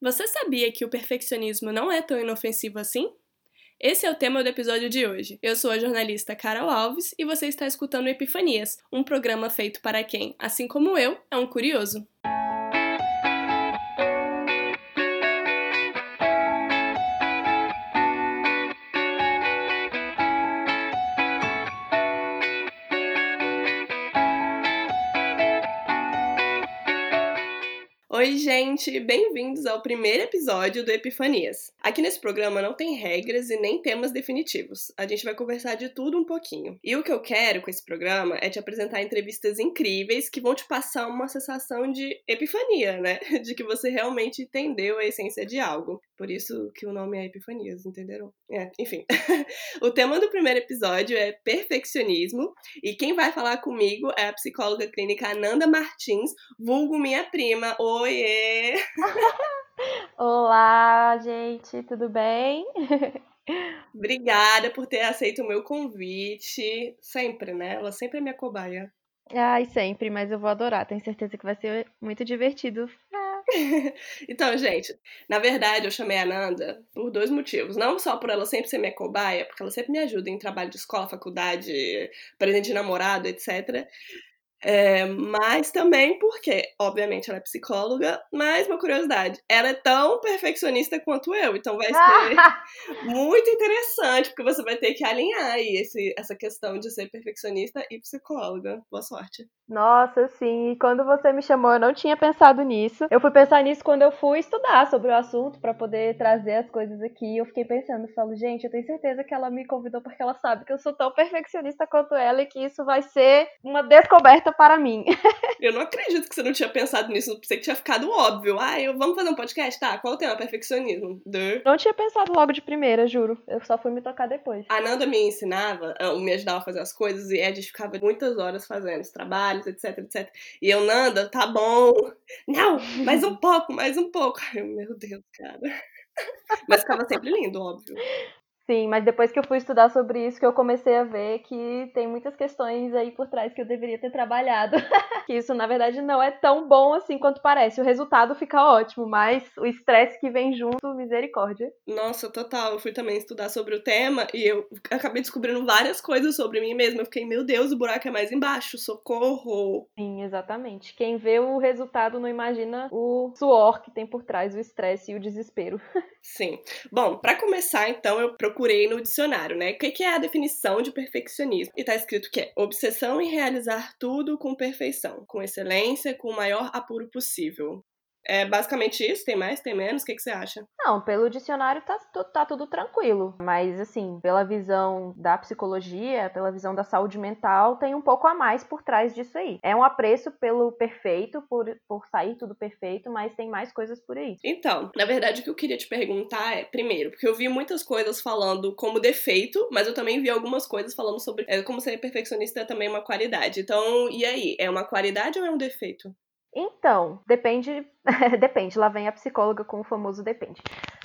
Você sabia que o perfeccionismo não é tão inofensivo assim? Esse é o tema do episódio de hoje. Eu sou a jornalista Carol Alves e você está escutando Epifanias, um programa feito para quem, assim como eu, é um curioso. Oi, gente! Bem-vindos ao primeiro episódio do Epifanias. Aqui nesse programa não tem regras e nem temas definitivos. A gente vai conversar de tudo um pouquinho. E o que eu quero com esse programa é te apresentar entrevistas incríveis que vão te passar uma sensação de epifania, né? De que você realmente entendeu a essência de algo. Por isso que o nome é Epifanias, entenderam? É, enfim. o tema do primeiro episódio é perfeccionismo e quem vai falar comigo é a psicóloga clínica Ananda Martins, vulgo minha prima. Oiê! Olá, gente, tudo bem? Obrigada por ter aceito o meu convite. Sempre, né? Ela sempre é minha cobaia. Ai, sempre, mas eu vou adorar. Tenho certeza que vai ser muito divertido. então, gente, na verdade eu chamei a Nanda por dois motivos. Não só por ela sempre ser minha cobaia, porque ela sempre me ajuda em trabalho de escola, faculdade, presente de namorado, etc. É, mas também porque, obviamente, ela é psicóloga, mas uma curiosidade, ela é tão perfeccionista quanto eu, então vai ser muito interessante, porque você vai ter que alinhar aí esse, essa questão de ser perfeccionista e psicóloga. Boa sorte. Nossa, sim, e quando você me chamou, eu não tinha pensado nisso. Eu fui pensar nisso quando eu fui estudar sobre o assunto para poder trazer as coisas aqui. Eu fiquei pensando, falo, gente, eu tenho certeza que ela me convidou porque ela sabe que eu sou tão perfeccionista quanto ela e que isso vai ser uma descoberta para mim. eu não acredito que você não tinha pensado nisso. Pensei que tinha ficado óbvio. Ah, eu, vamos fazer um podcast? Tá, qual o tema? Perfeccionismo. Duh. Não tinha pensado logo de primeira, juro. Eu só fui me tocar depois. A Nanda me ensinava, ah, me ajudava a fazer as coisas e a gente ficava muitas horas fazendo os trabalhos, etc, etc. E eu, Nanda, tá bom. Não, mais um pouco, mais um pouco. Ai, meu Deus, cara. Mas ficava sempre lindo, óbvio. Sim, mas depois que eu fui estudar sobre isso, que eu comecei a ver que tem muitas questões aí por trás que eu deveria ter trabalhado. que isso, na verdade, não é tão bom assim quanto parece. O resultado fica ótimo, mas o estresse que vem junto, misericórdia. Nossa, total. Eu fui também estudar sobre o tema e eu acabei descobrindo várias coisas sobre mim mesma. Eu fiquei, meu Deus, o buraco é mais embaixo, socorro. Sim, exatamente. Quem vê o resultado não imagina o suor que tem por trás, o estresse e o desespero. Sim. Bom, para começar, então, eu procurei procurei no dicionário, né? O que é a definição de perfeccionismo? E tá escrito que é obsessão em realizar tudo com perfeição, com excelência, com o maior apuro possível. É basicamente isso? Tem mais? Tem menos? O que, que você acha? Não, pelo dicionário tá, tá tudo tranquilo. Mas, assim, pela visão da psicologia, pela visão da saúde mental, tem um pouco a mais por trás disso aí. É um apreço pelo perfeito, por, por sair tudo perfeito, mas tem mais coisas por aí. Então, na verdade, o que eu queria te perguntar é, primeiro, porque eu vi muitas coisas falando como defeito, mas eu também vi algumas coisas falando sobre é, como ser perfeccionista é também uma qualidade. Então, e aí? É uma qualidade ou é um defeito? Então, depende. depende, lá vem a psicóloga com o famoso depende.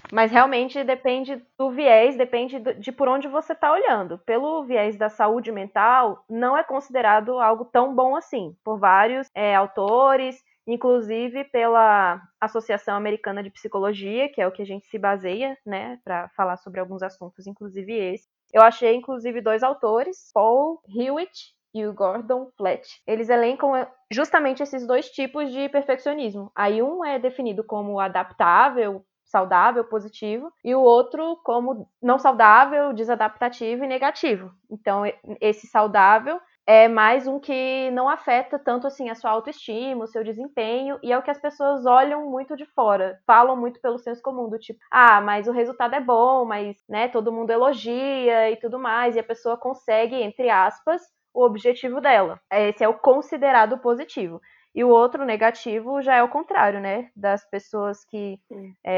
Mas realmente depende do viés, depende de por onde você está olhando. Pelo viés da saúde mental, não é considerado algo tão bom assim, por vários é, autores, inclusive pela Associação Americana de Psicologia, que é o que a gente se baseia, né, para falar sobre alguns assuntos, inclusive esse. Eu achei, inclusive, dois autores, Paul Hewitt e o Gordon Flat. Eles elencam eh, justamente esses dois tipos de perfeccionismo. Aí um é definido como adaptável, saudável, positivo, e o outro como não saudável, desadaptativo e negativo. Então, esse saudável é mais um que não afeta tanto assim a sua autoestima, o seu desempenho, e é o que as pessoas olham muito de fora, falam muito pelo senso comum, do tipo, ah, mas o resultado é bom, mas, né, todo mundo elogia e tudo mais, e a pessoa consegue, entre aspas, o objetivo dela. Esse é o considerado positivo. E o outro negativo já é o contrário, né? Das pessoas que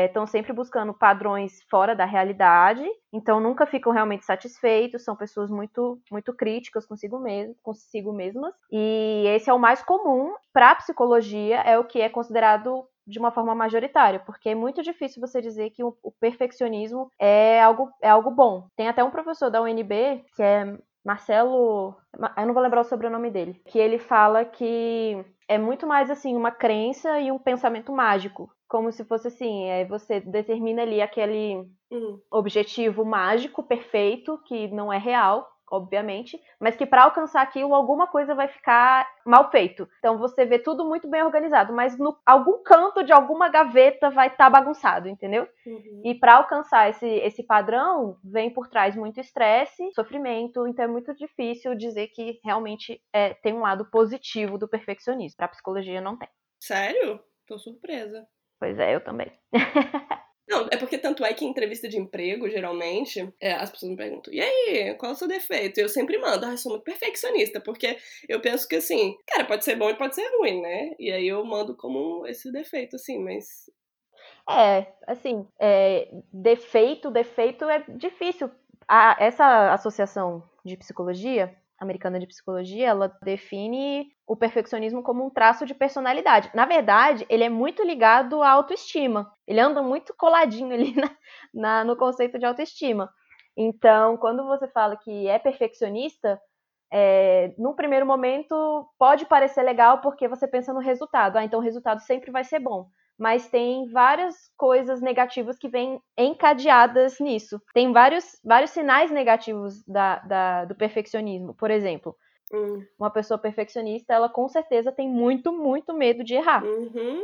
estão é, sempre buscando padrões fora da realidade, então nunca ficam realmente satisfeitos, são pessoas muito, muito críticas consigo, mesmo, consigo mesmas. E esse é o mais comum para a psicologia, é o que é considerado de uma forma majoritária, porque é muito difícil você dizer que o, o perfeccionismo é algo, é algo bom. Tem até um professor da UNB, que é Marcelo, eu não vou lembrar o sobrenome dele, que ele fala que é muito mais assim uma crença e um pensamento mágico, como se fosse assim, é, você determina ali aquele Hum. objetivo mágico perfeito que não é real, obviamente, mas que para alcançar aquilo alguma coisa vai ficar mal feito. Então você vê tudo muito bem organizado, mas no algum canto de alguma gaveta vai estar tá bagunçado, entendeu? Uhum. E para alcançar esse, esse padrão, vem por trás muito estresse, sofrimento, então é muito difícil dizer que realmente é, tem um lado positivo do perfeccionismo. Para psicologia não tem. Sério? Tô surpresa. Pois é, eu também. Não, é porque tanto é que em entrevista de emprego, geralmente, é, as pessoas me perguntam, e aí, qual é o seu defeito? Eu sempre mando, ah, eu sou muito perfeccionista, porque eu penso que assim, cara, pode ser bom e pode ser ruim, né? E aí eu mando como esse defeito, assim, mas. É, assim, é, defeito, defeito é difícil. A, essa associação de psicologia, americana de psicologia, ela define o perfeccionismo como um traço de personalidade. Na verdade, ele é muito ligado à autoestima. Ele anda muito coladinho ali na, na, no conceito de autoestima. Então, quando você fala que é perfeccionista, é, num primeiro momento pode parecer legal porque você pensa no resultado. Ah, então o resultado sempre vai ser bom mas tem várias coisas negativas que vêm encadeadas nisso. Tem vários, vários sinais negativos da, da, do perfeccionismo. Por exemplo, Hum. uma pessoa perfeccionista, ela com certeza tem muito, muito medo de errar. Uhum.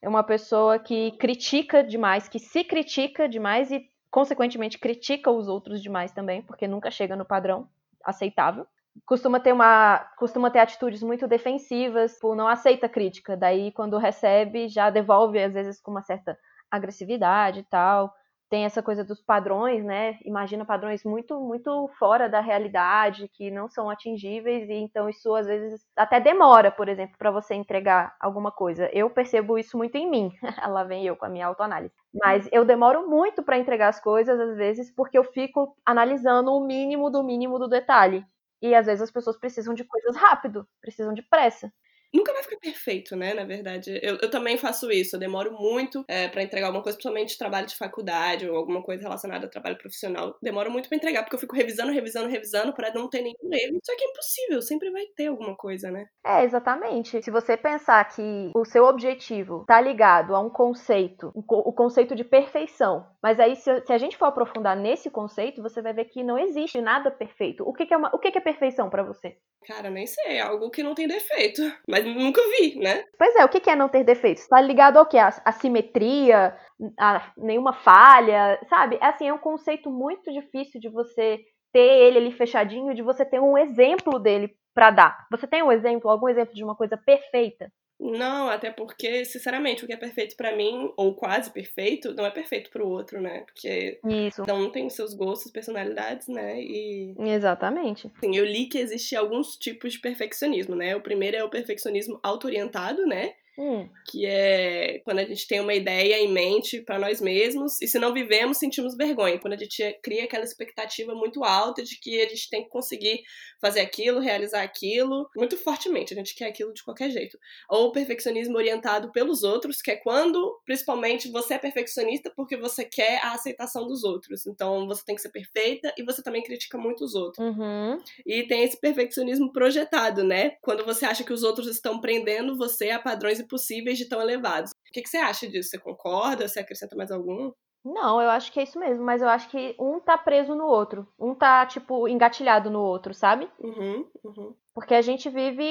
É uma pessoa que critica demais, que se critica demais e, consequentemente, critica os outros demais também, porque nunca chega no padrão aceitável costuma ter uma costuma ter atitudes muito defensivas, por não aceita crítica, daí quando recebe já devolve às vezes com uma certa agressividade e tal. Tem essa coisa dos padrões, né? Imagina padrões muito muito fora da realidade, que não são atingíveis e então isso às vezes até demora, por exemplo, para você entregar alguma coisa. Eu percebo isso muito em mim. Lá vem eu com a minha autoanálise. Mas eu demoro muito para entregar as coisas às vezes porque eu fico analisando o mínimo do mínimo do detalhe. E às vezes as pessoas precisam de coisas rápido, precisam de pressa. Nunca vai ficar perfeito, né? Na verdade, eu, eu também faço isso. Eu demoro muito é, para entregar alguma coisa, principalmente trabalho de faculdade ou alguma coisa relacionada a trabalho profissional. Demoro muito para entregar, porque eu fico revisando, revisando, revisando para não ter nenhum erro. Só que é impossível, sempre vai ter alguma coisa, né? É, exatamente. Se você pensar que o seu objetivo tá ligado a um conceito, o conceito de perfeição, mas aí se, se a gente for aprofundar nesse conceito, você vai ver que não existe nada perfeito. O que, que é, uma, o que, que é perfeição para você? Cara, nem sei, é algo que não tem defeito. Mas nunca vi, né? Pois é, o que é não ter defeitos? Tá ligado ao quê? A, simetria, a nenhuma falha, sabe? É assim, é um conceito muito difícil de você ter ele ali fechadinho, de você ter um exemplo dele para dar. Você tem um exemplo, algum exemplo de uma coisa perfeita? Não, até porque, sinceramente, o que é perfeito para mim, ou quase perfeito, não é perfeito pro outro, né? Porque Isso. cada um tem seus gostos, personalidades, né? E. Exatamente. Assim, eu li que existe alguns tipos de perfeccionismo, né? O primeiro é o perfeccionismo auto-orientado, né? Hum. que é quando a gente tem uma ideia em mente para nós mesmos e se não vivemos sentimos vergonha quando a gente cria aquela expectativa muito alta de que a gente tem que conseguir fazer aquilo realizar aquilo muito fortemente a gente quer aquilo de qualquer jeito ou o perfeccionismo orientado pelos outros que é quando principalmente você é perfeccionista porque você quer a aceitação dos outros então você tem que ser perfeita e você também critica muito os outros Uhum. e tem esse perfeccionismo projetado, né? Quando você acha que os outros estão prendendo você a padrões impossíveis de tão elevados. O que, que você acha disso? Você concorda? Você acrescenta mais algum? Não, eu acho que é isso mesmo, mas eu acho que um tá preso no outro. Um tá, tipo, engatilhado no outro, sabe? Uhum, uhum. Porque a gente vive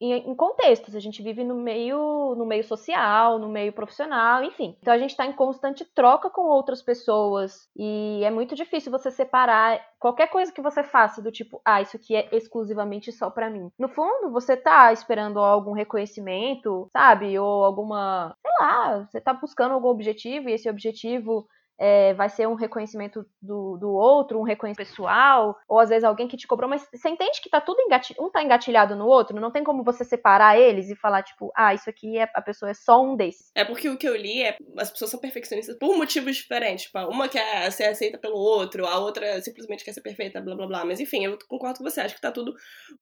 em, em contextos, a gente vive no meio, no meio social, no meio profissional, enfim. Então a gente está em constante troca com outras pessoas e é muito difícil você separar qualquer coisa que você faça do tipo, ah, isso aqui é exclusivamente só para mim. No fundo, você tá esperando algum reconhecimento, sabe? Ou alguma, sei lá, você tá buscando algum objetivo e esse objetivo é, vai ser um reconhecimento do, do outro, um reconhecimento pessoal, ou às vezes alguém que te cobrou, mas você entende que tá tudo engatilhado, um tá engatilhado no outro, não tem como você separar eles e falar, tipo, ah, isso aqui é a pessoa é só um desses. É porque o que eu li é as pessoas são perfeccionistas por motivos diferentes. Tipo, uma quer ser aceita pelo outro, a outra simplesmente quer ser perfeita, blá blá blá. Mas enfim, eu concordo com você, acho que tá tudo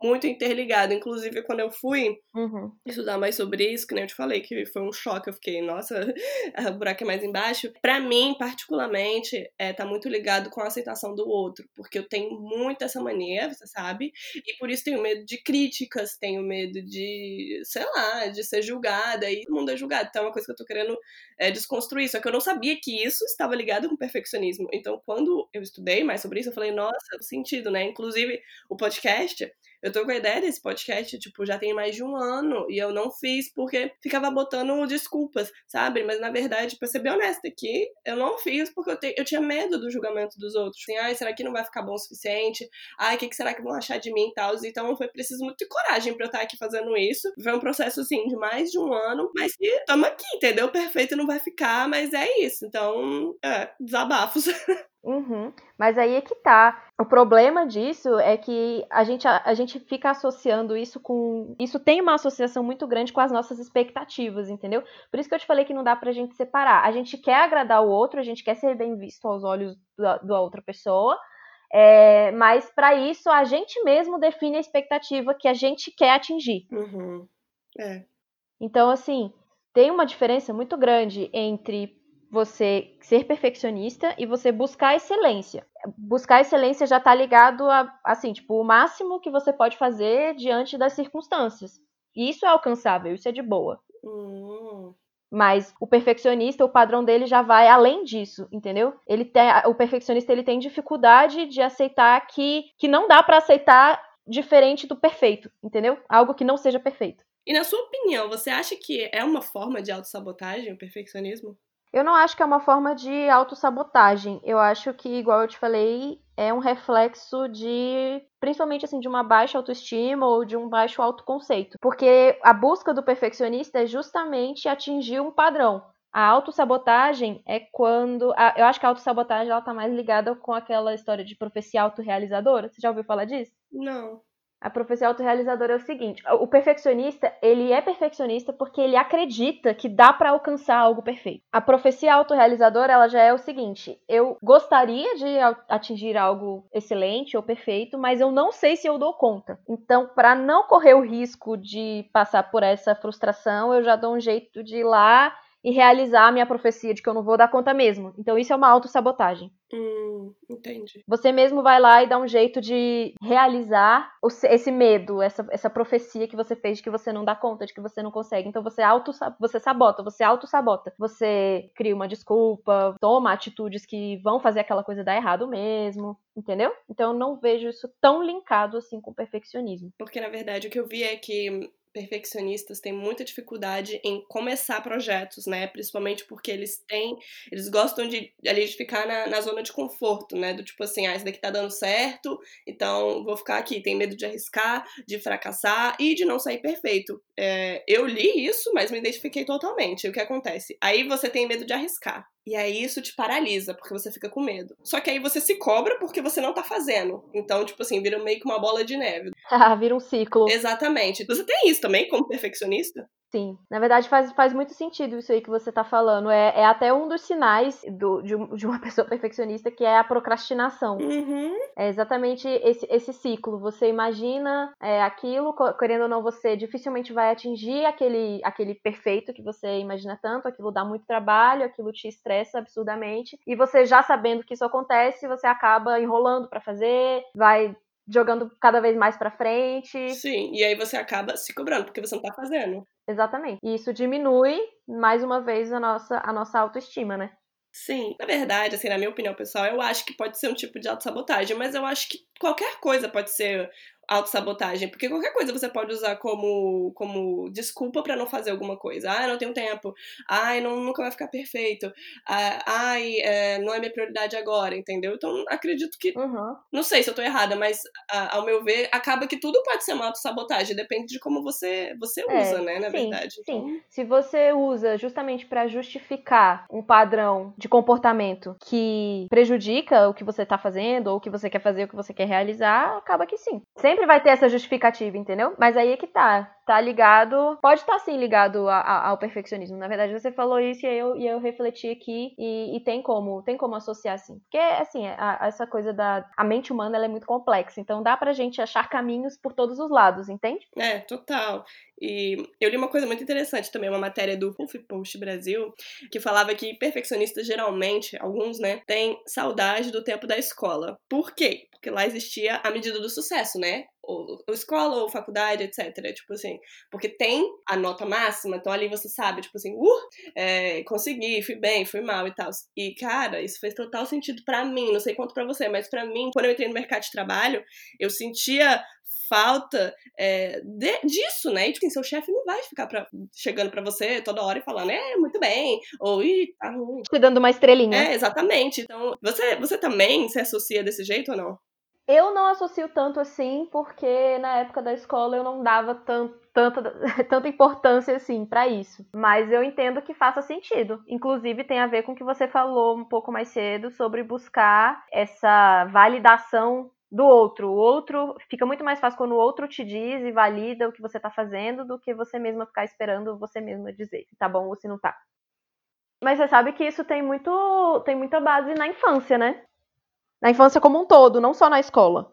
muito interligado. Inclusive, quando eu fui Uhum. estudar mais sobre isso, que nem eu te falei, que foi um choque, eu fiquei, nossa, o buraco é mais embaixo. Pra mim, particularmente, particularmente, é, tá muito ligado com a aceitação do outro, porque eu tenho muito essa mania, você sabe, e por isso tenho medo de críticas, tenho medo de, sei lá, de ser julgada, e todo mundo é julgado. Então é uma coisa que eu tô querendo é, desconstruir, só que eu não sabia que isso estava ligado com perfeccionismo. Então, quando eu estudei mais sobre isso, eu falei, nossa, sentido, né? Inclusive, o podcast eu tô com a ideia desse podcast, tipo, já tem mais de um ano e eu não fiz porque ficava botando desculpas, sabe? Mas na verdade, pra ser bem honesta aqui, eu não fiz porque eu, te, eu tinha medo do julgamento dos outros. Assim, ai, será que não vai ficar bom o suficiente? Ai, o que, que será que vão achar de mim e tal? Então foi preciso muito de coragem pra eu estar aqui fazendo isso. Foi um processo, assim, de mais de um ano, mas que tamo aqui, entendeu? Perfeito não vai ficar, mas é isso. Então, é, desabafos. Uhum. Mas aí é que tá. O problema disso é que a gente, a, a, gente fica associando isso com. Isso tem uma associação muito grande com as nossas expectativas, entendeu? Por isso que eu te falei que não dá pra gente separar. A gente quer agradar o outro, a gente quer ser bem visto aos olhos da, da outra pessoa. É, mas para isso a gente mesmo define a expectativa que a gente quer atingir. Uhum. É. Então, assim, tem uma diferença muito grande entre você ser perfeccionista e você buscar excelência. Buscar excelência já está ligado a, assim, tipo, o máximo que você pode fazer diante das circunstâncias. E isso é alcançável, isso é de boa. Hum. Mas o perfeccionista, o padrão dele já vai além disso, entendeu? Ele tem, o perfeccionista ele tem dificuldade de aceitar que, que não dá para aceitar diferente do perfeito, entendeu? Algo que não seja perfeito. E na sua opinião, você acha que é uma forma de autossabotagem o perfeccionismo? Eu não acho que é uma forma de autossabotagem. Eu acho que, igual eu te falei, é um reflexo de, principalmente assim, de uma baixa autoestima ou de um baixo autoconceito. Porque a busca do perfeccionista é justamente atingir um padrão. A autossabotagem é quando. A, eu acho que a autossabotagem ela tá mais ligada com aquela história de profecia autorrealizadora. Você já ouviu falar disso? Não. A profecia autorrealizadora é o seguinte: o perfeccionista, ele é perfeccionista porque ele acredita que dá para alcançar algo perfeito. A profecia autorrealizadora, ela já é o seguinte: eu gostaria de atingir algo excelente ou perfeito, mas eu não sei se eu dou conta. Então, para não correr o risco de passar por essa frustração, eu já dou um jeito de ir lá e realizar a minha profecia de que eu não vou dar conta mesmo. Então isso é uma autossabotagem. Hum, entendi. Você mesmo vai lá e dá um jeito de realizar esse medo, essa, essa profecia que você fez de que você não dá conta, de que você não consegue. Então você auto você sabota, você auto-sabota. Você cria uma desculpa, toma atitudes que vão fazer aquela coisa dar errado mesmo, entendeu? Então eu não vejo isso tão linkado assim com o perfeccionismo. Porque na verdade o que eu vi é que perfeccionistas têm muita dificuldade em começar projetos, né? Principalmente porque eles têm, eles gostam de, ali, de ficar na, na zona de conforto, né? Do tipo assim, ah, esse daqui tá dando certo, então vou ficar aqui. Tem medo de arriscar, de fracassar e de não sair perfeito. É, eu li isso, mas me identifiquei totalmente. O que acontece? Aí você tem medo de arriscar. E aí isso te paralisa, porque você fica com medo. Só que aí você se cobra porque você não tá fazendo. Então, tipo assim, vira meio que uma bola de neve. Ah, vira um ciclo. Exatamente. Você tem isso também como perfeccionista? Sim, na verdade faz, faz muito sentido isso aí que você está falando. É, é até um dos sinais do, de, de, uma pessoa perfeccionista que é a procrastinação. Uhum. É exatamente esse, esse ciclo. Você imagina é, aquilo, querendo ou não, você dificilmente vai atingir aquele, aquele perfeito que você imagina tanto, aquilo dá muito trabalho, aquilo te estressa absurdamente. E você já sabendo que isso acontece, você acaba enrolando para fazer, vai jogando cada vez mais para frente. Sim, e aí você acaba se cobrando porque você não tá fazendo. Exatamente. E isso diminui, mais uma vez, a nossa, a nossa autoestima, né? Sim, na verdade, assim, na minha opinião pessoal, eu acho que pode ser um tipo de autossabotagem, mas eu acho que qualquer coisa pode ser autossabotagem, porque qualquer coisa você pode usar como, como desculpa para não fazer alguma coisa. Ah, não tenho tempo. Ai, não, nunca vai ficar perfeito. Ah, ai, é, não é minha prioridade agora, entendeu? Então, acredito que. Uhum. Não sei se eu tô errada, mas a, ao meu ver, acaba que tudo pode ser uma autossabotagem. Depende de como você, você é, usa, né, na sim, verdade. Sim. Então... Se você usa justamente para justificar um padrão de comportamento que prejudica o que você tá fazendo, ou o que você quer fazer, o que você quer realizar, acaba que sim. Sempre Sempre vai ter essa justificativa, entendeu? Mas aí é que tá. Tá ligado. Pode estar tá, sim ligado a, a, ao perfeccionismo. Na verdade, você falou isso e eu, e eu refleti aqui. E, e tem como, tem como associar assim. Porque, assim, a, essa coisa da. A mente humana ela é muito complexa. Então dá pra gente achar caminhos por todos os lados, entende? É, total. E eu li uma coisa muito interessante também, uma matéria do HuffPost Brasil, que falava que perfeccionistas geralmente, alguns, né, têm saudade do tempo da escola. Por quê? Porque lá existia a medida do sucesso, né? Ou, ou, escola ou faculdade, etc. Tipo assim, porque tem a nota máxima, então ali você sabe, tipo assim, uh, é, consegui, fui bem, fui mal e tal. E, cara, isso fez total sentido para mim, não sei quanto para você, mas para mim, quando eu entrei no mercado de trabalho, eu sentia falta é, de, disso, né? E, tipo, assim, seu chefe não vai ficar pra, chegando para você toda hora e falando, é, muito bem, ou, ih, tá ruim. Te dando uma estrelinha. É, exatamente. Então, você, você também se associa desse jeito ou não? Eu não associo tanto assim, porque na época da escola eu não dava tanto, tanta, tanta importância assim para isso. Mas eu entendo que faça sentido. Inclusive tem a ver com o que você falou um pouco mais cedo sobre buscar essa validação do outro. O outro fica muito mais fácil quando o outro te diz e valida o que você tá fazendo do que você mesma ficar esperando você mesma dizer se tá bom ou se não tá. Mas você sabe que isso tem muito tem muita base na infância, né? Na infância como um todo, não só na escola.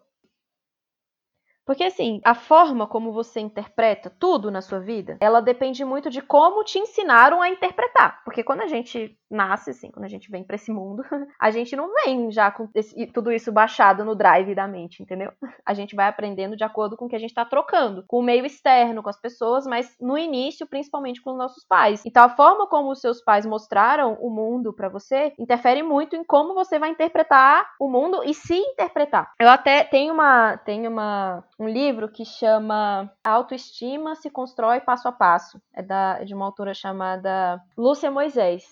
Porque assim, a forma como você interpreta tudo na sua vida, ela depende muito de como te ensinaram a interpretar. Porque quando a gente nasce, assim, quando a gente vem para esse mundo, a gente não vem já com esse, tudo isso baixado no drive da mente, entendeu? A gente vai aprendendo de acordo com o que a gente tá trocando, com o meio externo, com as pessoas, mas no início, principalmente com os nossos pais. Então a forma como os seus pais mostraram o mundo para você interfere muito em como você vai interpretar o mundo e se interpretar. Eu até tenho uma tenho uma um livro que chama Autoestima se constrói passo a passo. É da, de uma autora chamada Lúcia Moisés.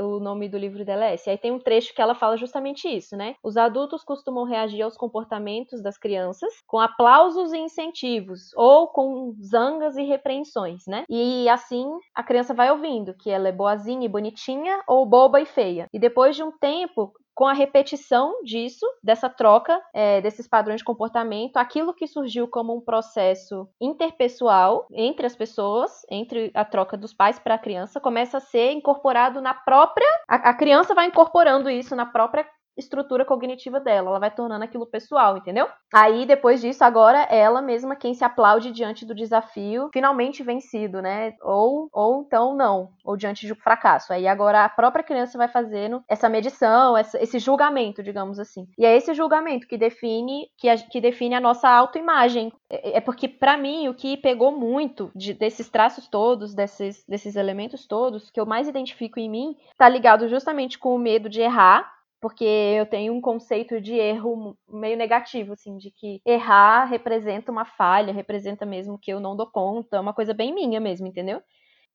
O nome do livro dela é esse. Aí tem um trecho que ela fala justamente isso, né? Os adultos costumam reagir aos comportamentos das crianças com aplausos e incentivos, ou com zangas e repreensões, né? E assim a criança vai ouvindo que ela é boazinha e bonitinha ou boba e feia. E depois de um tempo, com a repetição disso, dessa troca, é, desses padrões de comportamento, aquilo que surgiu como um processo interpessoal entre as pessoas, entre a troca dos pais para a criança, começa a ser incorporado na própria. A, a criança vai incorporando isso na própria estrutura cognitiva dela, ela vai tornando aquilo pessoal, entendeu? Aí depois disso, agora ela mesma quem se aplaude diante do desafio finalmente vencido, né? Ou ou então não, ou diante um fracasso. Aí agora a própria criança vai fazendo essa medição, essa, esse julgamento, digamos assim. E é esse julgamento que define que, a, que define a nossa autoimagem. É, é porque para mim o que pegou muito de, desses traços todos, desses desses elementos todos que eu mais identifico em mim, tá ligado justamente com o medo de errar porque eu tenho um conceito de erro meio negativo, assim, de que errar representa uma falha, representa mesmo que eu não dou conta, é uma coisa bem minha mesmo, entendeu?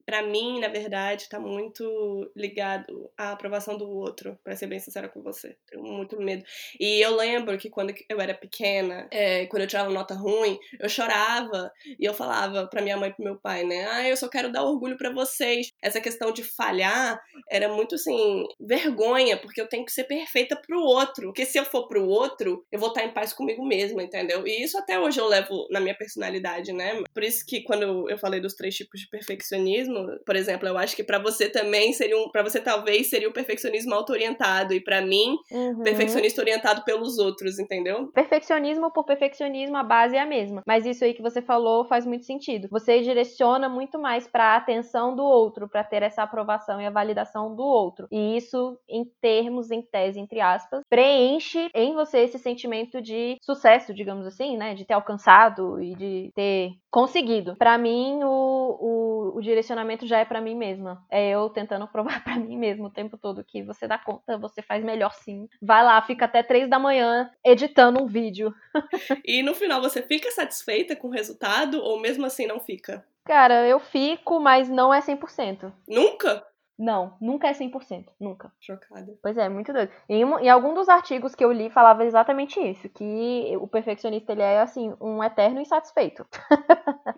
Para mim, na verdade, está muito ligado à aprovação do outro, para ser bem sincera com você. Tenho muito medo. E eu lembro que quando eu era pequena, é, quando eu tirava nota ruim, eu chorava e eu falava para minha mãe e pro meu pai, né? Ah, eu só quero dar orgulho para vocês. Essa questão de falhar era muito assim, vergonha, porque eu tenho que ser perfeita pro outro. Porque se eu for pro outro, eu vou estar em paz comigo mesma, entendeu? E isso até hoje eu levo na minha personalidade, né? Por isso que quando eu falei dos três tipos de perfeccionismo, por exemplo, eu acho que para você também seria um, para você talvez seria o perfeccionismo auto-orientado e para mim, uhum. perfeccionista orientado pelos outros, entendeu? Perfeccionismo por perfeccionismo, a base é a mesma. Mas isso aí que você falou faz muito sentido. Você direciona muito mais para a atenção do outro, para ter essa aprovação e a validação do outro. E isso, em termos, em tese, entre aspas, preenche em você esse sentimento de sucesso, digamos assim, né? De ter alcançado e de ter conseguido. Para mim, o, o, o direcionamento já é para mim mesma. É eu tentando provar para mim mesma o tempo todo que você dá conta, você faz melhor sim. Vai lá, fica até três da manhã editando um vídeo. e no final você fica satisfeita com o resultado ou mesmo assim não fica? Cara, eu fico, mas não é 100%. Nunca? Não, nunca é 100%, nunca. Chocada. Pois é, muito doido. Em, em algum dos artigos que eu li falava exatamente isso, que o perfeccionista ele é assim, um eterno insatisfeito.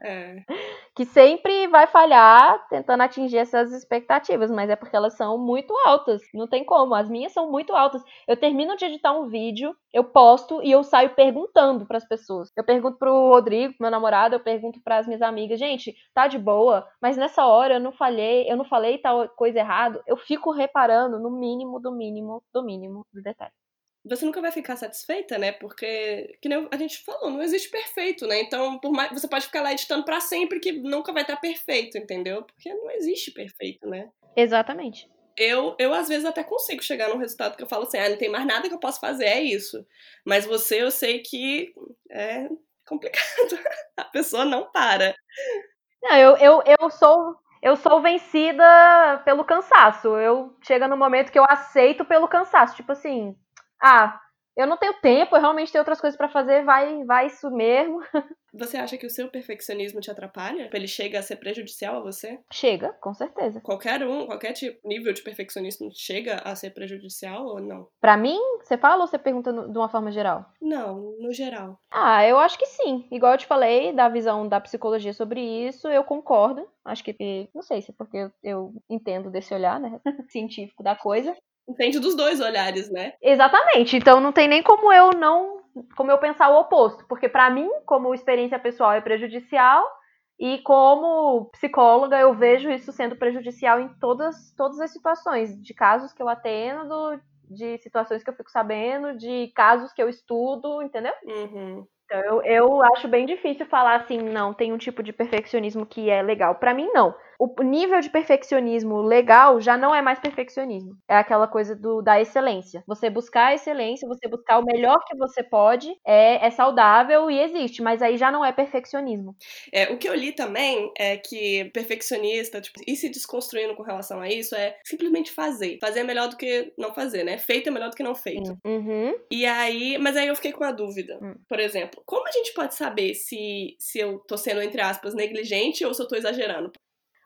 É. que sempre vai falhar tentando atingir essas expectativas, mas é porque elas são muito altas. Não tem como. As minhas são muito altas. Eu termino de editar um vídeo, eu posto e eu saio perguntando para as pessoas. Eu pergunto pro Rodrigo, meu namorado, eu pergunto para as minhas amigas, gente, tá de boa, mas nessa hora eu não falhei, eu não falei tal coisa errado. Eu fico reparando no mínimo, do mínimo, do mínimo do detalhe você nunca vai ficar satisfeita, né? Porque, que nem a gente falou, não existe perfeito, né? Então, por mais você pode ficar lá editando para sempre que nunca vai estar perfeito, entendeu? Porque não existe perfeito, né? Exatamente. Eu, eu às vezes até consigo chegar num resultado que eu falo assim, ah, não tem mais nada que eu possa fazer, é isso. Mas você, eu sei que é complicado. A pessoa não para. Não, eu, eu, eu sou eu sou vencida pelo cansaço. Eu chega no momento que eu aceito pelo cansaço, tipo assim, ah, eu não tenho tempo, eu realmente tenho outras coisas para fazer, vai, vai isso mesmo. Você acha que o seu perfeccionismo te atrapalha? Ele chega a ser prejudicial a você? Chega, com certeza. Qualquer um, qualquer tipo, nível de perfeccionismo chega a ser prejudicial ou não? Para mim, você fala ou você pergunta no, de uma forma geral? Não, no geral. Ah, eu acho que sim. Igual eu te falei, da visão da psicologia sobre isso, eu concordo. Acho que, não sei se é porque eu, eu entendo desse olhar, né, científico da coisa. Entende dos dois olhares, né? Exatamente. Então não tem nem como eu não. Como eu pensar o oposto. Porque para mim, como experiência pessoal, é prejudicial. E como psicóloga, eu vejo isso sendo prejudicial em todas, todas as situações, de casos que eu atendo, de situações que eu fico sabendo, de casos que eu estudo, entendeu? Uhum. Então, eu, eu acho bem difícil falar assim, não, tem um tipo de perfeccionismo que é legal. Para mim, não o nível de perfeccionismo legal já não é mais perfeccionismo. É aquela coisa do, da excelência. Você buscar a excelência, você buscar o melhor que você pode, é, é saudável e existe, mas aí já não é perfeccionismo. É, o que eu li também é que perfeccionista, tipo, e se desconstruindo com relação a isso, é simplesmente fazer. Fazer é melhor do que não fazer, né? Feito é melhor do que não feito. Uhum. E aí, mas aí eu fiquei com uma dúvida. Uhum. Por exemplo, como a gente pode saber se, se eu tô sendo, entre aspas, negligente ou se eu tô exagerando?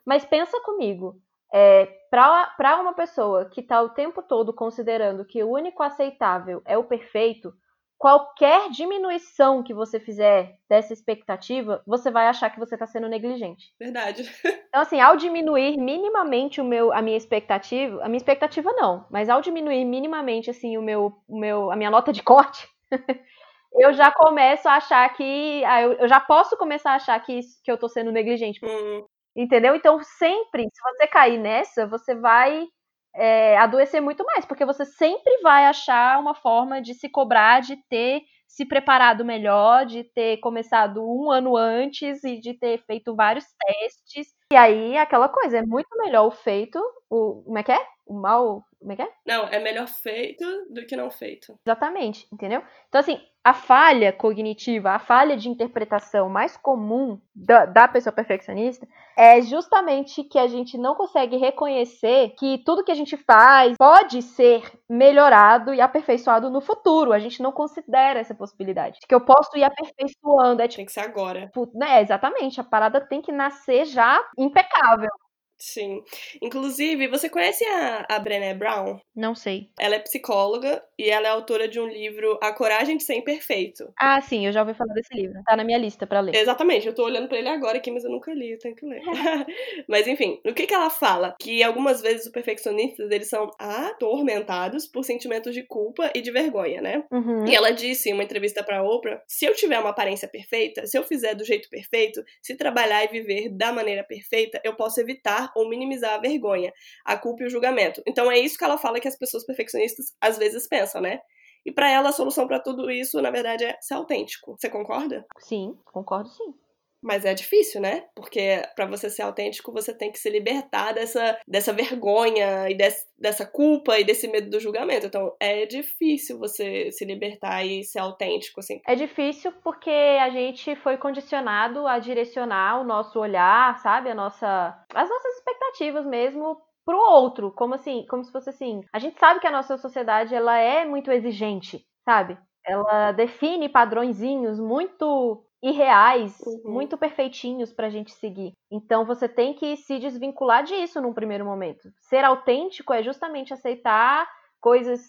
Mas pensa comigo, é, para uma pessoa que está o tempo todo considerando que o único aceitável é o perfeito, qualquer diminuição que você fizer dessa expectativa, você vai achar que você está sendo negligente. Verdade. Então, assim, ao diminuir minimamente o meu, a minha expectativa, a minha expectativa não, mas ao diminuir minimamente assim o meu, o meu, a minha nota de corte, eu já começo a achar que, ah, eu, eu, já posso começar a achar que, que eu estou sendo negligente. Hum. Entendeu? Então, sempre, se você cair nessa, você vai é, adoecer muito mais, porque você sempre vai achar uma forma de se cobrar, de ter se preparado melhor, de ter começado um ano antes e de ter feito vários testes. E aí, aquela coisa, é muito melhor o feito, o. Como é que é? O mal. Como é que é? Não, é melhor feito do que não feito. Exatamente, entendeu? Então, assim, a falha cognitiva, a falha de interpretação mais comum da, da, pessoa perfeccionista é justamente que a gente não consegue reconhecer que tudo que a gente faz pode ser melhorado e aperfeiçoado no futuro. A gente não considera essa possibilidade. Que eu posso ir aperfeiçoando. É, tipo, tem que ser agora. Né, exatamente. A parada tem que nascer já impecável. Sim. Inclusive, você conhece a, a Brené Brown? Não sei. Ela é psicóloga e ela é autora de um livro A Coragem de Ser Imperfeito. Ah, sim, eu já ouvi falar desse livro. Tá na minha lista para ler. Exatamente, eu tô olhando para ele agora aqui, mas eu nunca li, eu tenho que ler. mas enfim, o que que ela fala? Que algumas vezes os perfeccionistas, eles são atormentados por sentimentos de culpa e de vergonha, né? Uhum. E ela disse em uma entrevista para Oprah, se eu tiver uma aparência perfeita, se eu fizer do jeito perfeito, se trabalhar e viver da maneira perfeita, eu posso evitar ou minimizar a vergonha, a culpa e o julgamento. Então é isso que ela fala que as pessoas perfeccionistas às vezes pensam, né? E para ela a solução para tudo isso, na verdade, é ser autêntico. Você concorda? Sim, concordo sim. Mas é difícil, né? Porque para você ser autêntico, você tem que se libertar dessa, dessa vergonha e desse, dessa culpa e desse medo do julgamento. Então é difícil você se libertar e ser autêntico, assim. É difícil porque a gente foi condicionado a direcionar o nosso olhar, sabe? A nossa, as nossas expectativas mesmo pro outro, como assim, como se fosse assim. A gente sabe que a nossa sociedade ela é muito exigente, sabe? Ela define padrõezinhos muito irreais, uhum. muito perfeitinhos para a gente seguir. Então você tem que se desvincular disso num primeiro momento. Ser autêntico é justamente aceitar coisas,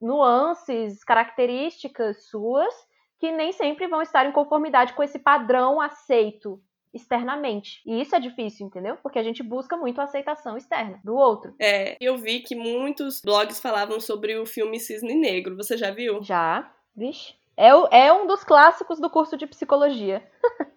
nuances, características suas que nem sempre vão estar em conformidade com esse padrão aceito externamente. E isso é difícil, entendeu? Porque a gente busca muito a aceitação externa do outro. É, eu vi que muitos blogs falavam sobre o filme Cisne Negro. Você já viu? Já. Vixe. É, é um dos clássicos do curso de psicologia.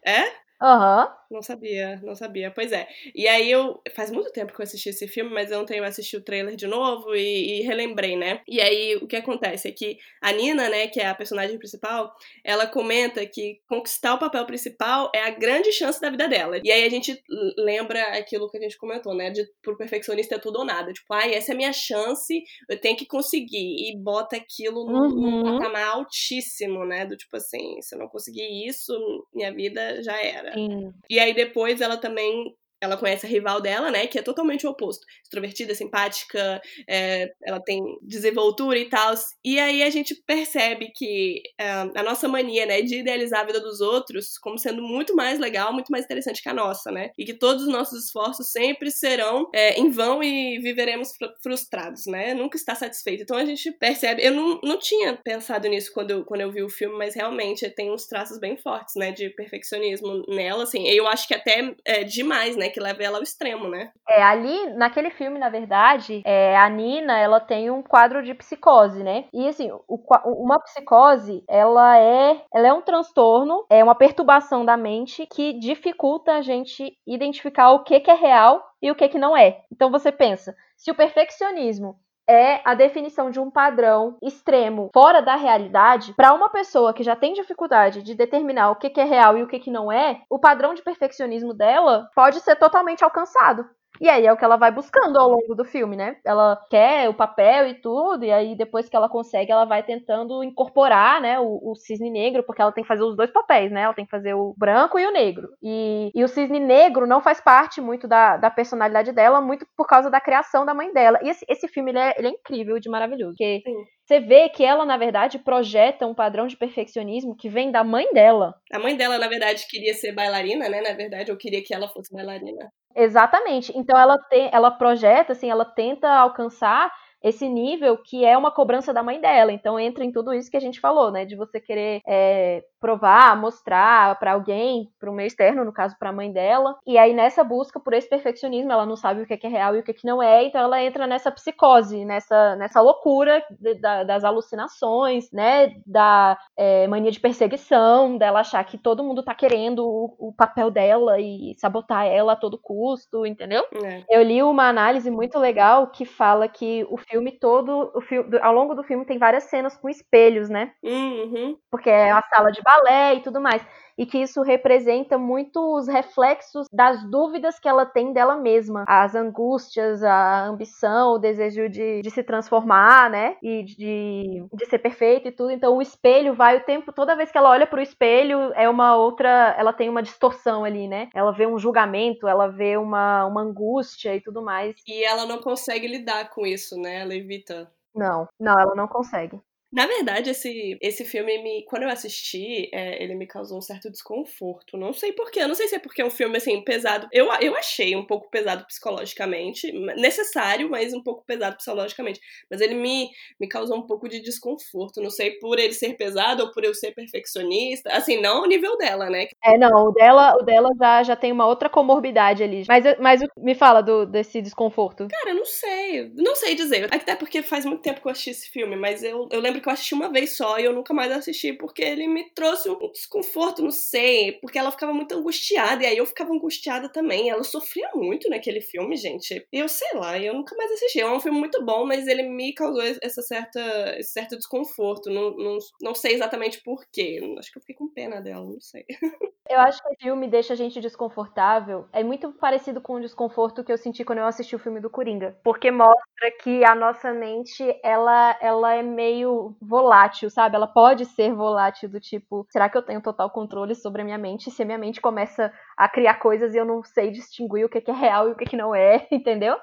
É? Aham. Uhum. Não sabia, não sabia. Pois é. E aí eu. Faz muito tempo que eu assisti esse filme, mas eu assisti o trailer de novo e, e, relembrei, né? E aí o que acontece é que a Nina, né, que é a personagem principal, ela comenta que conquistar o papel principal é a grande chance da vida dela. E aí a gente lembra aquilo que a gente comentou, né? De pro perfeccionista é tudo ou nada. Tipo, ai, essa é a minha chance, eu tenho que conseguir. E bota aquilo num, uhum. num patamar altíssimo, né? Do tipo assim, se eu não conseguir isso, minha vida já era. Sim. E aí depois ela também ela conhece a rival dela, né? Que é totalmente o oposto. Extrovertida, simpática, é, ela tem desenvoltura e tal. E aí a gente percebe que é, a nossa mania, né, de idealizar a vida dos outros como sendo muito mais legal, muito mais interessante que a nossa, né? E que todos os nossos esforços sempre serão é, em vão e viveremos frustrados, né? Nunca está satisfeito. Então a gente percebe. Eu não, não tinha pensado nisso quando eu, quando eu vi o filme, mas realmente tem uns traços bem fortes, né? De perfeccionismo nela, assim. Eu acho que até é demais, né? Que leva ela ao extremo, né? É, ali, naquele filme, na verdade, é, a Nina, ela tem um quadro de psicose, né? E assim, o, uma psicose, ela é, ela é um transtorno, é uma perturbação da mente que dificulta a gente identificar o que, que é real e o que, que não é. Então você pensa, se o perfeccionismo é a definição de um padrão extremo fora da realidade, para uma pessoa que já tem dificuldade de determinar o que, que é real e o que, que não é, o padrão de perfeccionismo dela pode ser totalmente alcançado. E aí é o que ela vai buscando ao longo do filme, né? Ela quer o papel e tudo, e aí depois que ela consegue, ela vai tentando incorporar, né, o, o cisne negro, porque ela tem que fazer os dois papéis, né? Ela tem que fazer o branco e o negro. E, e o cisne negro não faz parte muito da, da personalidade dela, muito por causa da criação da mãe dela. E esse, esse filme, ele é, ele é incrível de maravilhoso, porque Sim. Você vê que ela, na verdade, projeta um padrão de perfeccionismo que vem da mãe dela. A mãe dela, na verdade, queria ser bailarina, né? Na verdade, eu queria que ela fosse bailarina. Exatamente. Então ela tem, ela projeta, assim, ela tenta alcançar esse nível que é uma cobrança da mãe dela. Então entra em tudo isso que a gente falou, né? De você querer é, provar, mostrar para alguém, para o meio externo, no caso para a mãe dela. E aí nessa busca por esse perfeccionismo, ela não sabe o que é, real e o que, é que não é. Então ela entra nessa psicose, nessa, nessa loucura de, da, das alucinações, né? Da é, mania de perseguição, dela achar que todo mundo tá querendo o, o papel dela e sabotar ela a todo custo, entendeu? É. Eu li uma análise muito legal que fala que o filme todo, o filme, ao longo do filme tem várias cenas com espelhos, né? Uhum. Porque é a sala de balé e tudo mais e que isso representa muito os reflexos das dúvidas que ela tem dela mesma, as angústias, a ambição, o desejo de, de se transformar, né, e de, de ser perfeita e tudo. Então o espelho vai o tempo, toda vez que ela olha para o espelho, é uma outra, ela tem uma distorção ali, né? Ela vê um julgamento, ela vê uma, uma angústia e tudo mais. E ela não consegue lidar com isso, né? Ela evita. Não, não, ela não consegue. Na verdade, esse, esse filme, me, quando eu assisti, é, ele me causou um certo desconforto. Não sei porquê. Eu não sei se é porque é um filme, assim, pesado. Eu, eu achei um pouco pesado psicologicamente. Necessário, mas um pouco pesado psicologicamente. Mas ele me, me causou um pouco de desconforto. Não sei por ele ser pesado ou por eu ser perfeccionista. Assim, não o nível dela, né? É, não. O dela, o dela já, já tem uma outra comorbidade ali. Mas, mas me fala do, desse desconforto. Cara, eu não sei. Não sei dizer. Até porque faz muito tempo que eu assisti esse filme, mas eu, eu lembro que eu assisti uma vez só e eu nunca mais assisti porque ele me trouxe um desconforto, não sei, porque ela ficava muito angustiada e aí eu ficava angustiada também. Ela sofria muito naquele filme, gente. E eu sei lá, eu nunca mais assisti. É um filme muito bom, mas ele me causou essa certa, esse certo desconforto. Não, não, não sei exatamente porquê. Acho que eu fiquei com pena dela, não sei. Eu acho que o filme deixa a gente desconfortável. É muito parecido com o desconforto que eu senti quando eu assisti o filme do Coringa. Porque mostra que a nossa mente, ela, ela é meio volátil, sabe? Ela pode ser volátil do tipo, será que eu tenho total controle sobre a minha mente? Se a minha mente começa a criar coisas e eu não sei distinguir o que é real e o que não é, entendeu?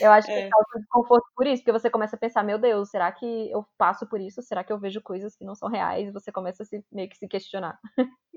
Eu acho que é. causa desconforto por isso, porque você começa a pensar, meu Deus, será que eu passo por isso? Será que eu vejo coisas que não são reais? E você começa a se, meio que se questionar.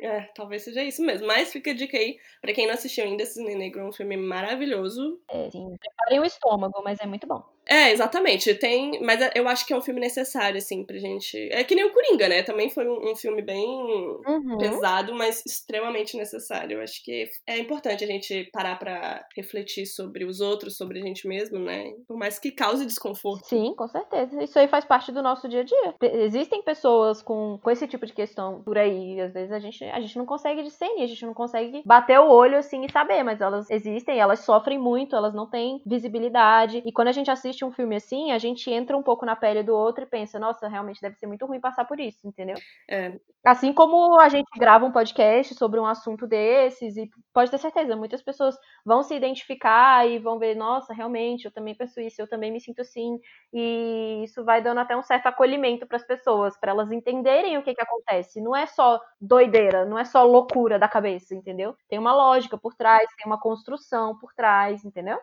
É, talvez seja isso mesmo. Mas fica a dica aí, pra quem não assistiu ainda, Cisne Negro é um filme maravilhoso. É, sim. Preparem o estômago, mas é muito bom. É, exatamente. Tem, mas eu acho que é um filme necessário, assim, pra gente. É que nem o Coringa, né? Também foi um, um filme bem uhum. pesado, mas extremamente necessário. Eu acho que é importante a gente parar para refletir sobre os outros, sobre a gente mesmo, né? Por mais que cause desconforto. Sim, com certeza. Isso aí faz parte do nosso dia a dia. Existem pessoas com, com esse tipo de questão por aí, às vezes a gente, a gente não consegue discernir, a gente não consegue bater o olho assim e saber, mas elas existem, elas sofrem muito, elas não têm visibilidade. E quando a gente assiste um filme assim, a gente entra um pouco na pele do outro e pensa, nossa, realmente deve ser muito ruim passar por isso, entendeu? É. Assim como a gente grava um podcast sobre um assunto desses, e pode ter certeza, muitas pessoas vão se identificar e vão ver, nossa, realmente, eu também penso isso, eu também me sinto assim, e isso vai dando até um certo acolhimento para as pessoas, para elas entenderem o que, que acontece. Não é só doideira, não é só loucura da cabeça, entendeu? Tem uma lógica por trás, tem uma construção por trás, entendeu?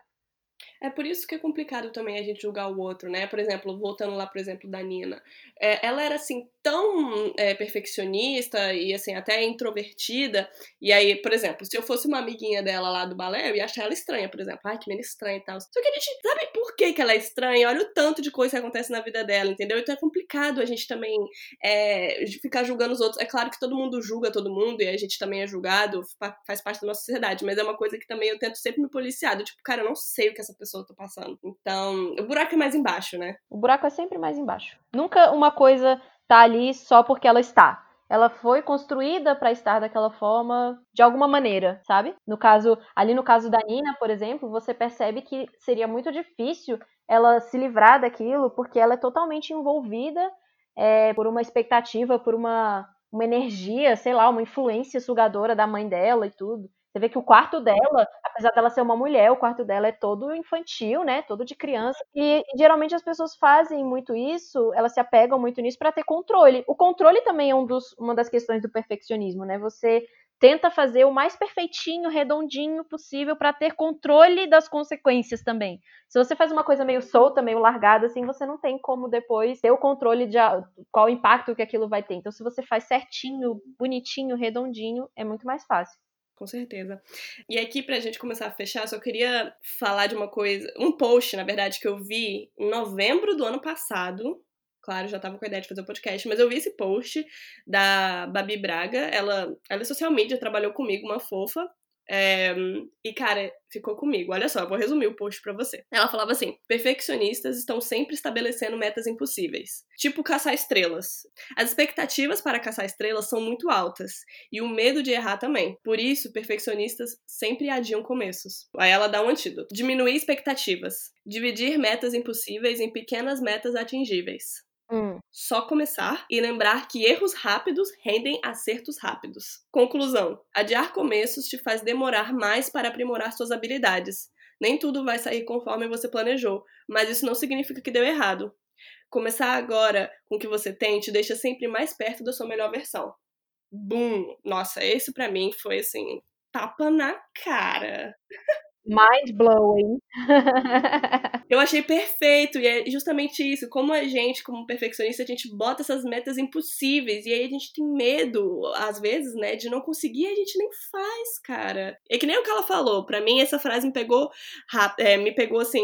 É por isso que é complicado também a gente julgar o outro, né? Por exemplo, voltando lá, por exemplo, da Nina. É, ela era, assim, tão é, perfeccionista e, assim, até introvertida. E aí, por exemplo, se eu fosse uma amiguinha dela lá do balé, eu ia achar ela estranha, por exemplo. Ai, que menina estranha e tal. Só que a gente sabe por que, que ela é estranha? Olha o tanto de coisa que acontece na vida dela, entendeu? Então é complicado a gente também é, ficar julgando os outros. É claro que todo mundo julga todo mundo e a gente também é julgado, faz parte da nossa sociedade, mas é uma coisa que também eu tento sempre me policiar. Tipo, cara, eu não sei o que essa pessoa tá passando. Então, o buraco é mais embaixo, né? O buraco é sempre mais embaixo. Nunca uma coisa tá ali só porque ela está. Ela foi construída para estar daquela forma de alguma maneira, sabe? No caso, ali no caso da Nina, por exemplo, você percebe que seria muito difícil ela se livrar daquilo, porque ela é totalmente envolvida é, por uma expectativa, por uma, uma energia, sei lá, uma influência sugadora da mãe dela e tudo. Você vê que o quarto dela, apesar dela ser uma mulher, o quarto dela é todo infantil, né? Todo de criança. E, geralmente as pessoas fazem muito isso, elas se apegam muito nisso para ter controle. O controle também é um dos, uma das questões do perfeccionismo, né? Você tenta fazer o mais perfeitinho, redondinho possível para ter controle das consequências também. Se você faz uma coisa meio solta, meio largada, assim, você não tem como depois ter o controle de qual impacto que aquilo vai ter. Então, se você faz certinho, bonitinho, redondinho, é muito mais fácil. Com certeza. E aqui, pra gente começar a fechar, só queria falar de uma coisa, um post, na verdade, que eu vi em novembro do ano passado. Claro, já tava com a ideia de fazer o podcast, mas eu vi esse post da Babi Braga. Ela, ela é social media, trabalhou comigo, uma fofa. É, e, cara, ficou comigo. Olha só, eu vou resumir o post para você. Ela falava assim: perfeccionistas estão sempre estabelecendo metas impossíveis, tipo caçar estrelas. As expectativas para caçar estrelas são muito altas e o medo de errar também. Por isso, perfeccionistas sempre adiam começos. Aí ela dá um antídoto: diminuir expectativas, dividir metas impossíveis em pequenas metas atingíveis. Hum. Só começar e lembrar que erros rápidos rendem acertos rápidos. Conclusão: adiar começos te faz demorar mais para aprimorar suas habilidades. Nem tudo vai sair conforme você planejou, mas isso não significa que deu errado. Começar agora com o que você tem te deixa sempre mais perto da sua melhor versão. Boom! Nossa, esse para mim foi assim, tapa na cara. Mind blowing. eu achei perfeito, e é justamente isso. Como a gente, como perfeccionista, a gente bota essas metas impossíveis, e aí a gente tem medo, às vezes, né, de não conseguir, a gente nem faz, cara. É que nem o que ela falou, para mim essa frase me pegou, é, me pegou assim,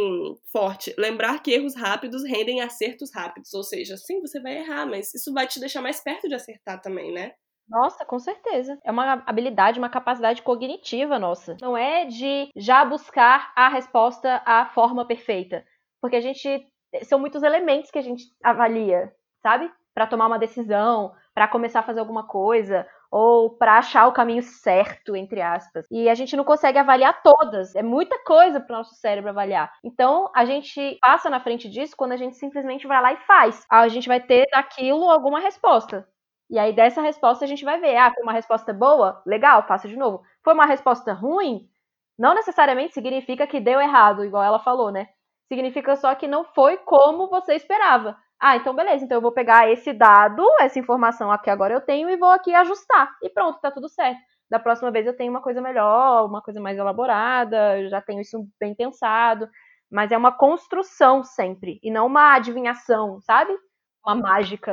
forte. Lembrar que erros rápidos rendem acertos rápidos, ou seja, sim, você vai errar, mas isso vai te deixar mais perto de acertar também, né? Nossa, com certeza. É uma habilidade, uma capacidade cognitiva nossa. Não é de já buscar a resposta à forma perfeita. Porque a gente. São muitos elementos que a gente avalia, sabe? Para tomar uma decisão, para começar a fazer alguma coisa, ou para achar o caminho certo, entre aspas. E a gente não consegue avaliar todas. É muita coisa para o nosso cérebro avaliar. Então, a gente passa na frente disso quando a gente simplesmente vai lá e faz. A gente vai ter daquilo alguma resposta. E aí, dessa resposta, a gente vai ver. Ah, foi uma resposta boa? Legal, faça de novo. Foi uma resposta ruim? Não necessariamente significa que deu errado, igual ela falou, né? Significa só que não foi como você esperava. Ah, então beleza, então eu vou pegar esse dado, essa informação aqui agora eu tenho e vou aqui ajustar. E pronto, tá tudo certo. Da próxima vez eu tenho uma coisa melhor, uma coisa mais elaborada, eu já tenho isso bem pensado. Mas é uma construção sempre, e não uma adivinhação, sabe? Uma mágica,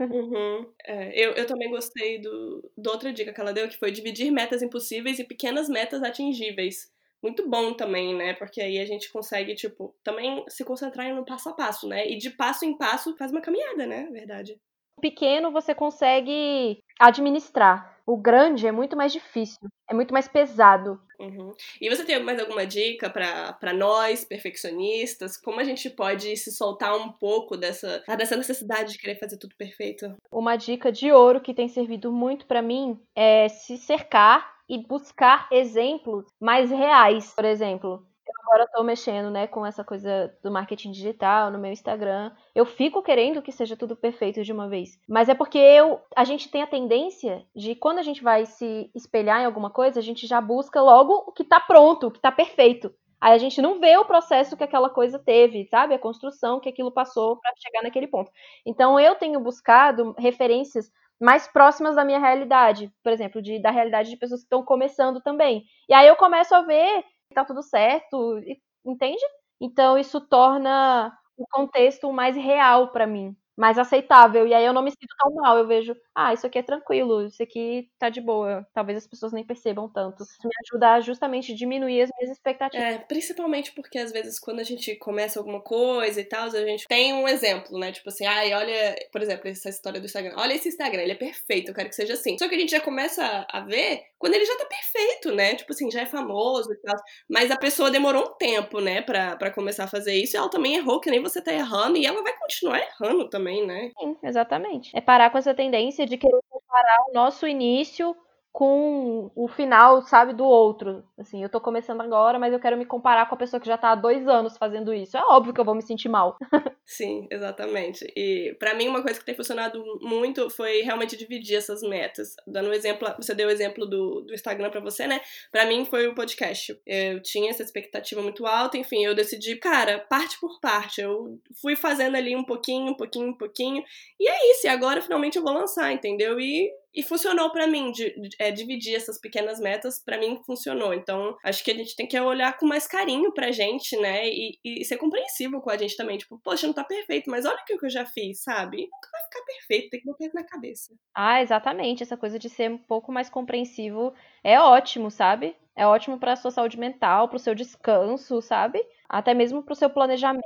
Uhum. É, eu, eu também gostei do, do outra dica que ela deu, que foi dividir metas impossíveis e pequenas metas atingíveis. Muito bom também, né? Porque aí a gente consegue, tipo, também se concentrar no passo a passo, né? E de passo em passo faz uma caminhada, né? Verdade. Pequeno você consegue administrar. O grande é muito mais difícil, é muito mais pesado. Uhum. E você tem mais alguma dica para nós, perfeccionistas? Como a gente pode se soltar um pouco dessa, dessa necessidade de querer fazer tudo perfeito? Uma dica de ouro que tem servido muito para mim é se cercar e buscar exemplos mais reais. Por exemplo, agora estou mexendo, né, com essa coisa do marketing digital no meu Instagram. Eu fico querendo que seja tudo perfeito de uma vez. Mas é porque eu, a gente tem a tendência de quando a gente vai se espelhar em alguma coisa, a gente já busca logo o que está pronto, o que está perfeito. Aí a gente não vê o processo que aquela coisa teve, sabe? A construção que aquilo passou para chegar naquele ponto. Então eu tenho buscado referências mais próximas da minha realidade, por exemplo, de, da realidade de pessoas que estão começando também. E aí eu começo a ver tá tudo certo, entende? Então isso torna o contexto mais real para mim mais aceitável. E aí eu não me sinto tão mal. Eu vejo, ah, isso aqui é tranquilo, isso aqui tá de boa. Talvez as pessoas nem percebam tanto. Isso me ajuda a justamente diminuir as minhas expectativas. É, principalmente porque às vezes quando a gente começa alguma coisa e tal, a gente tem um exemplo, né? Tipo assim, ai, olha, por exemplo, essa história do Instagram. Olha esse Instagram, ele é perfeito, eu quero que seja assim. Só que a gente já começa a ver quando ele já tá perfeito, né? Tipo assim, já é famoso e tal. Mas a pessoa demorou um tempo, né, pra, pra começar a fazer isso. E ela também errou, que nem você tá errando. E ela vai continuar errando também né? Sim, exatamente. É parar com essa tendência de querer comparar o nosso início com o final, sabe, do outro. Assim, eu tô começando agora, mas eu quero me comparar com a pessoa que já tá há dois anos fazendo isso. É óbvio que eu vou me sentir mal. Sim, exatamente. E para mim uma coisa que tem funcionado muito foi realmente dividir essas metas. Dando um exemplo, você deu o exemplo do, do Instagram para você, né? Para mim foi o podcast. Eu tinha essa expectativa muito alta, enfim, eu decidi, cara, parte por parte. Eu fui fazendo ali um pouquinho, um pouquinho, um pouquinho. E é isso, e agora finalmente eu vou lançar, entendeu? E e funcionou para mim, de, de, é, dividir essas pequenas metas, para mim funcionou. Então, acho que a gente tem que olhar com mais carinho pra gente, né? E, e ser compreensível com a gente também. Tipo, poxa, não tá perfeito, mas olha o que eu já fiz, sabe? nunca vai ficar perfeito, tem que botar isso na cabeça. Ah, exatamente. Essa coisa de ser um pouco mais compreensivo é ótimo, sabe? É ótimo para sua saúde mental, para o seu descanso, sabe? Até mesmo para o seu planejamento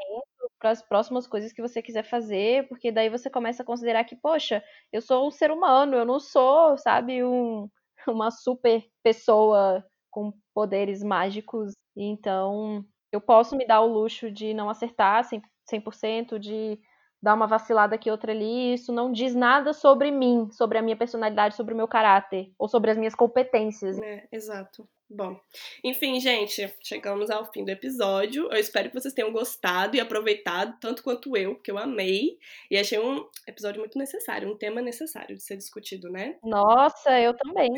para as próximas coisas que você quiser fazer, porque daí você começa a considerar que, poxa, eu sou um ser humano, eu não sou, sabe, um, uma super pessoa com poderes mágicos. Então, eu posso me dar o luxo de não acertar 100%, 100% de dar uma vacilada aqui, outra ali. Isso não diz nada sobre mim, sobre a minha personalidade, sobre o meu caráter, ou sobre as minhas competências. É, exato. Bom, enfim, gente, chegamos ao fim do episódio. Eu espero que vocês tenham gostado e aproveitado tanto quanto eu, porque eu amei e achei um episódio muito necessário, um tema necessário de ser discutido, né? Nossa, eu também.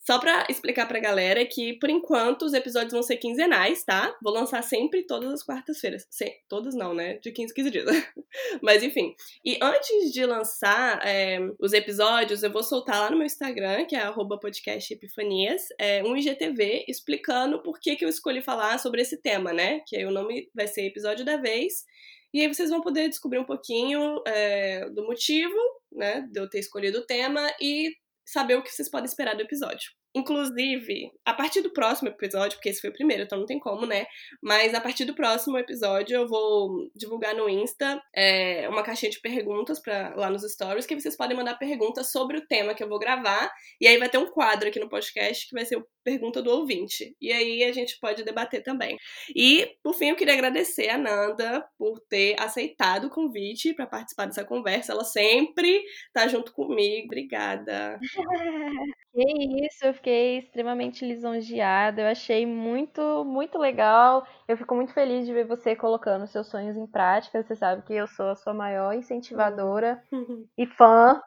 Só pra explicar pra galera que, por enquanto, os episódios vão ser quinzenais, tá? Vou lançar sempre todas as quartas-feiras. Todas não, né? De 15, 15 dias. Mas enfim. E antes de lançar é, os episódios, eu vou soltar lá no meu Instagram, que é podcastepifanias. É, é, um IGTV explicando por que, que eu escolhi falar sobre esse tema, né? Que aí o nome vai ser Episódio da Vez. E aí vocês vão poder descobrir um pouquinho é, do motivo, né, de eu ter escolhido o tema e saber o que vocês podem esperar do episódio. Inclusive, a partir do próximo episódio, porque esse foi o primeiro, então não tem como, né? Mas a partir do próximo episódio eu vou divulgar no Insta é, uma caixinha de perguntas para lá nos stories, que vocês podem mandar perguntas sobre o tema que eu vou gravar. E aí vai ter um quadro aqui no podcast que vai ser o Pergunta do Ouvinte. E aí a gente pode debater também. E, por fim, eu queria agradecer a Nanda por ter aceitado o convite para participar dessa conversa. Ela sempre tá junto comigo. Obrigada. Que isso, eu fiquei extremamente lisonjeada. Eu achei muito, muito legal. Eu fico muito feliz de ver você colocando seus sonhos em prática. Você sabe que eu sou a sua maior incentivadora uhum. e fã.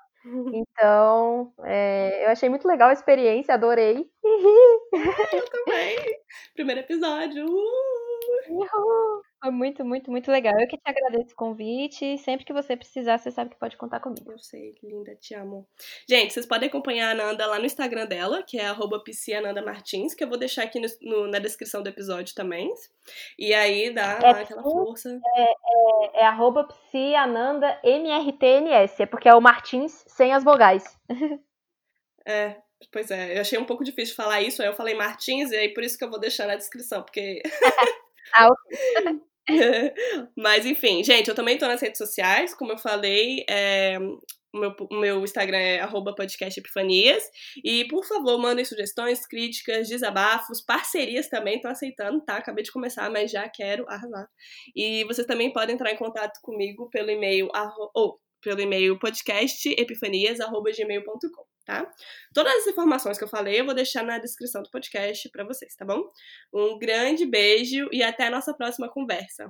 Então, é, eu achei muito legal a experiência, adorei. eu também. Primeiro episódio. Uh! Uhul. Foi muito, muito, muito legal. Eu que te agradeço o convite. Sempre que você precisar, você sabe que pode contar comigo. Eu sei, linda, te amo. Gente, vocês podem acompanhar a Ananda lá no Instagram dela, que é Martins, que eu vou deixar aqui no, no, na descrição do episódio também. E aí dá é, aquela força. É, é, é arroba MRTNS, é porque é o Martins sem as vogais. É, pois é, eu achei um pouco difícil falar isso, aí eu falei Martins, e aí por isso que eu vou deixar na descrição, porque. ah, ok. Mas enfim, gente, eu também tô nas redes sociais, como eu falei, é, o meu, meu Instagram é podcastepifanias. E, por favor, mandem sugestões, críticas, desabafos, parcerias também, tô aceitando, tá? Acabei de começar, mas já quero arrasar. E vocês também podem entrar em contato comigo pelo e-mail, ou pelo e-mail podcastepifanias.gmail.com tá? Todas as informações que eu falei eu vou deixar na descrição do podcast para vocês, tá bom? Um grande beijo e até a nossa próxima conversa.